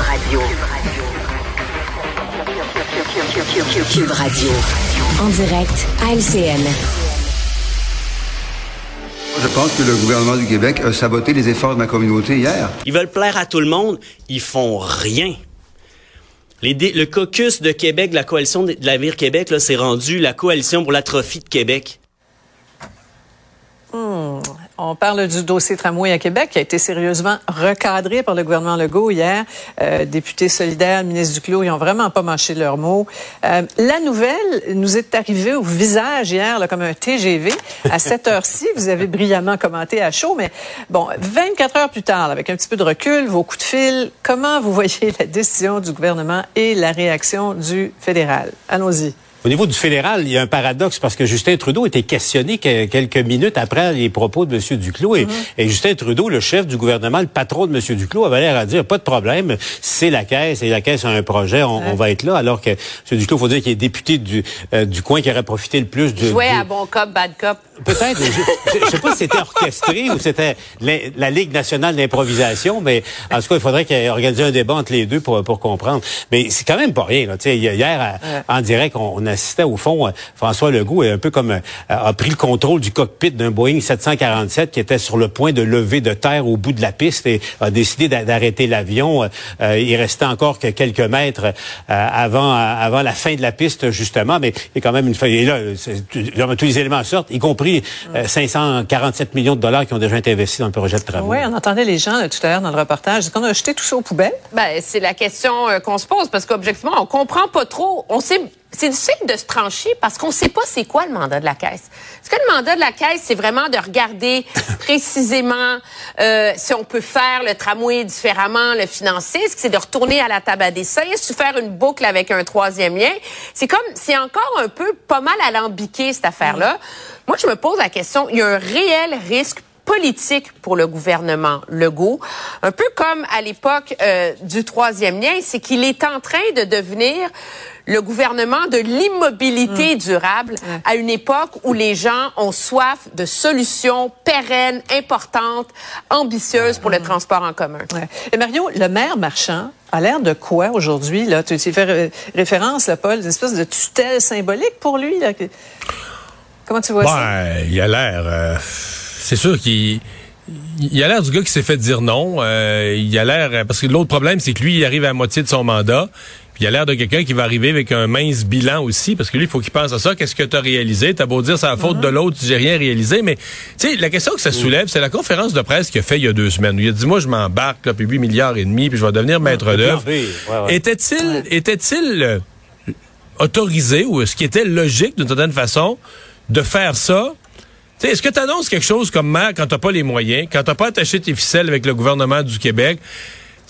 Radio. Cube Radio. En direct à LCN. Je pense que le gouvernement du Québec a saboté les efforts de ma communauté hier. Ils veulent plaire à tout le monde, ils font rien. le caucus de Québec, la coalition de l'avenir Québec, s'est rendu la coalition pour l'atrophie de Québec. On parle du dossier tramway à Québec qui a été sérieusement recadré par le gouvernement Legault hier. Euh, députés solidaires, ministre Duclos, ils ont vraiment pas mâché leurs mots. Euh, la nouvelle nous est arrivée au visage hier là, comme un TGV. À cette heure-ci, vous avez brillamment commenté à chaud, mais bon, 24 heures plus tard, avec un petit peu de recul, vos coups de fil, comment vous voyez la décision du gouvernement et la réaction du fédéral? Allons-y. Au niveau du fédéral, il y a un paradoxe parce que Justin Trudeau était questionné quelques minutes après les propos de M. Duclos et, mm-hmm. et, Justin Trudeau, le chef du gouvernement, le patron de M. Duclos, avait l'air à dire pas de problème, c'est la caisse et la caisse a un projet, on, va être là. Alors que M. Duclos, faut dire qu'il est député du, euh, du coin qui aurait profité le plus du. Jouer à bon cop, bad cop. Peut-être. je, ne sais pas si c'était orchestré ou c'était la, Ligue nationale d'improvisation, mais en tout cas, il faudrait qu'il organise un débat entre les deux pour, pour comprendre. Mais c'est quand même pas rien. Là. Hier, en direct, on, assistait au fond, euh, François Legault un peu comme euh, a pris le contrôle du cockpit d'un Boeing 747 qui était sur le point de lever de terre au bout de la piste et a décidé d'arrêter l'avion. Euh, il restait encore que quelques mètres avant avant la fin de la piste justement, mais il y a quand même une feuille. Et là, tous les éléments sortent, y compris 547 euh, millions de dollars qui ont déjà été investis dans le projet de travaux. Oui, on entendait les gens tout à l'heure dans le reportage. Est-ce qu'on a jeté tout ça aux poubelles? Ben, c'est la question qu'on se pose parce qu'objectivement, on comprend pas trop. On sait c'est difficile de se trancher parce qu'on ne sait pas c'est quoi le mandat de la Caisse. Est-ce que le mandat de la Caisse, c'est vraiment de regarder précisément euh, si on peut faire le tramway différemment, le financer? Est-ce que c'est de retourner à la table à dessin? Est-ce faire une boucle avec un troisième lien? C'est comme, c'est encore un peu pas mal alambiqué, cette affaire-là. Moi, je me pose la question, il y a un réel risque politique pour le gouvernement Legault, un peu comme à l'époque euh, du troisième lien, c'est qu'il est en train de devenir le gouvernement de l'immobilité mm. durable à une époque où les gens ont soif de solutions pérennes, importantes, ambitieuses pour le transport en commun. Et Mario, le maire marchand a l'air de quoi aujourd'hui? Là? Tu as fait référence, là, Paul, une espèce de tutelle symbolique pour lui. Là. Comment tu vois ça? Ben, il a l'air... Euh, c'est sûr qu'il il a l'air du gars qui s'est fait dire non. Euh, il a l'air parce que l'autre problème, c'est que lui, il arrive à la moitié de son mandat. Puis il a l'air de quelqu'un qui va arriver avec un mince bilan aussi, parce que lui, il faut qu'il pense à ça. Qu'est-ce que tu as réalisé? T'as beau dire c'est la faute de l'autre, j'ai rien réalisé, mais tu sais, la question que ça soulève, c'est la conférence de presse qu'il a fait il y a deux semaines. Où il a dit moi, je m'embarque là, puis 8 milliards et demi, puis je vais devenir maître d'œuvre. Était-il, était-il euh, autorisé ou ce qui était logique d'une certaine façon de faire ça? Est-ce que tu annonces quelque chose comme maire quand t'as pas les moyens, quand t'as pas attaché tes ficelles avec le gouvernement du Québec?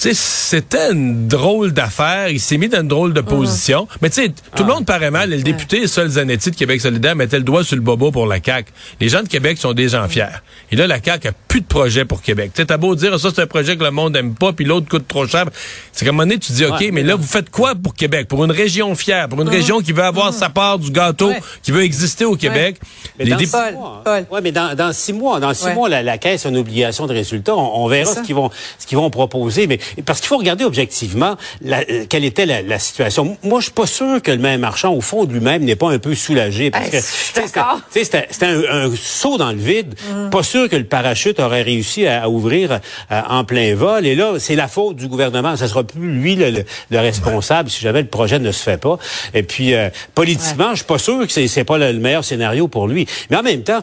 C'était une drôle d'affaire. Il s'est mis dans une drôle de position. Mais tu sais, tout le ah. monde paraît mal. le député Sol Zanetti de Québec solidaire mettait le doigt sur le bobo pour la CAQ. Les gens de Québec sont des gens fiers. Et là, la CAQ a plus de projet pour Québec. Tu t'as beau dire, ça, c'est un projet que le monde aime pas, puis l'autre coûte trop cher. C'est comme un moment donné, tu dis, OK, mais là, vous faites quoi pour Québec? Pour une région fière, pour une uh-huh. région qui veut avoir uh-huh. sa part du gâteau, qui veut exister au Québec? Mais dans six mois, Ouais, mais dans, six mois, dans six mois, la, Caisse a une obligation de résultat. On, verra ce qu'ils vont, ce qu'ils vont proposer. Mais parce qu'il faut regarder objectivement euh, quelle était la, situation. Moi, je suis pas sûr que le même marchand, au fond de lui-même, n'est pas un peu soulagé. Parce que c'était un, saut dans le vide. Mm. Pas sûr que le parachute aurait réussi à, ouvrir euh, en plein vol. Et là, c'est la faute du gouvernement. Ça sera plus lui le, responsable si jamais le projet ne se fait pas. Et puis, euh, politiquement, je suis pas sûr que c'est pas le, meilleur scénario pour lui. Mais en même temps,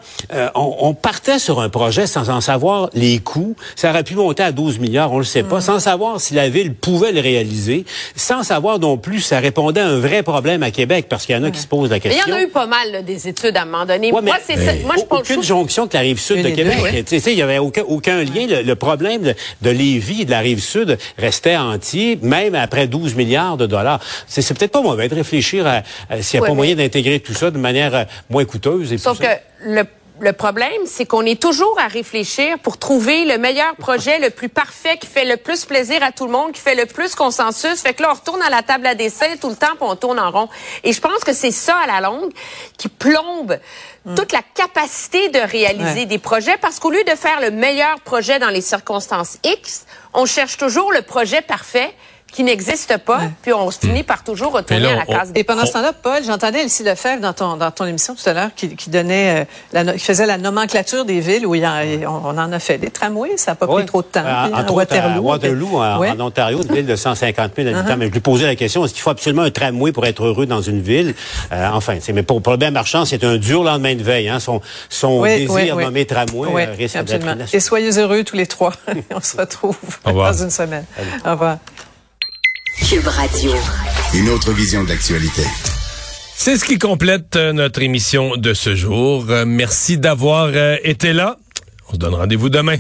on, on, partait sur un projet sans en savoir les coûts. Ça aurait pu monter à 12 milliards, on le sait pas, mm. sans savoir si la ville pouvait le réaliser, sans savoir non plus ça répondait à un vrai problème à Québec, parce qu'il y en a qui se posent la question. il y en a eu pas mal des études à un moment donné. moi, c'est moi, je pense aucune jonction de la rive sud de Québec. Tu sais, il y avait aucun, aucun lien. Le, problème de, de Lévis et de la rive sud restait entier, même après 12 milliards de dollars. C'est peut-être pas mauvais de réfléchir à, s'il n'y a pas moyen d'intégrer tout ça de manière euh, moins coûteuse. Et Sauf que le le problème, c'est qu'on est toujours à réfléchir pour trouver le meilleur projet, le plus parfait, qui fait le plus plaisir à tout le monde, qui fait le plus consensus. Fait que là, on retourne à la table à dessin tout le temps, puis on tourne en rond. Et je pense que c'est ça, à la longue, qui plombe toute la capacité de réaliser des projets, parce qu'au lieu de faire le meilleur projet dans les circonstances X, on cherche toujours le projet parfait qui n'existe pas, puis on se finit par toujours retourner à la case. Et pendant ce temps-là, Paul, j'entendais Elsie Lefebvre dans ton, dans ton émission tout à l'heure qui, qui donnait, euh, la, qui faisait la nomenclature des villes où il y a, on, en a fait des tramways, ça n'a pas pris trop de temps. Euh, en, Waterloo, Waterloo en, Ontario, une ville de 150 000 habitants. Uh-huh. Mais je lui posais la question, est-ce qu'il faut absolument un tramway pour être heureux dans une ville? Euh, enfin, c'est, mais pour, bien marchand, c'est un dur lendemain de veille. Hein. Son, son désir nommé tramway euh, risque d'être Et soyez heureux tous les trois. on se retrouve dans une semaine. Au revoir. Radio. Une autre vision de l'actualité. C'est ce qui complète euh, notre émission de ce jour. Euh, merci d'avoir euh, été là. On se donne rendez-vous demain.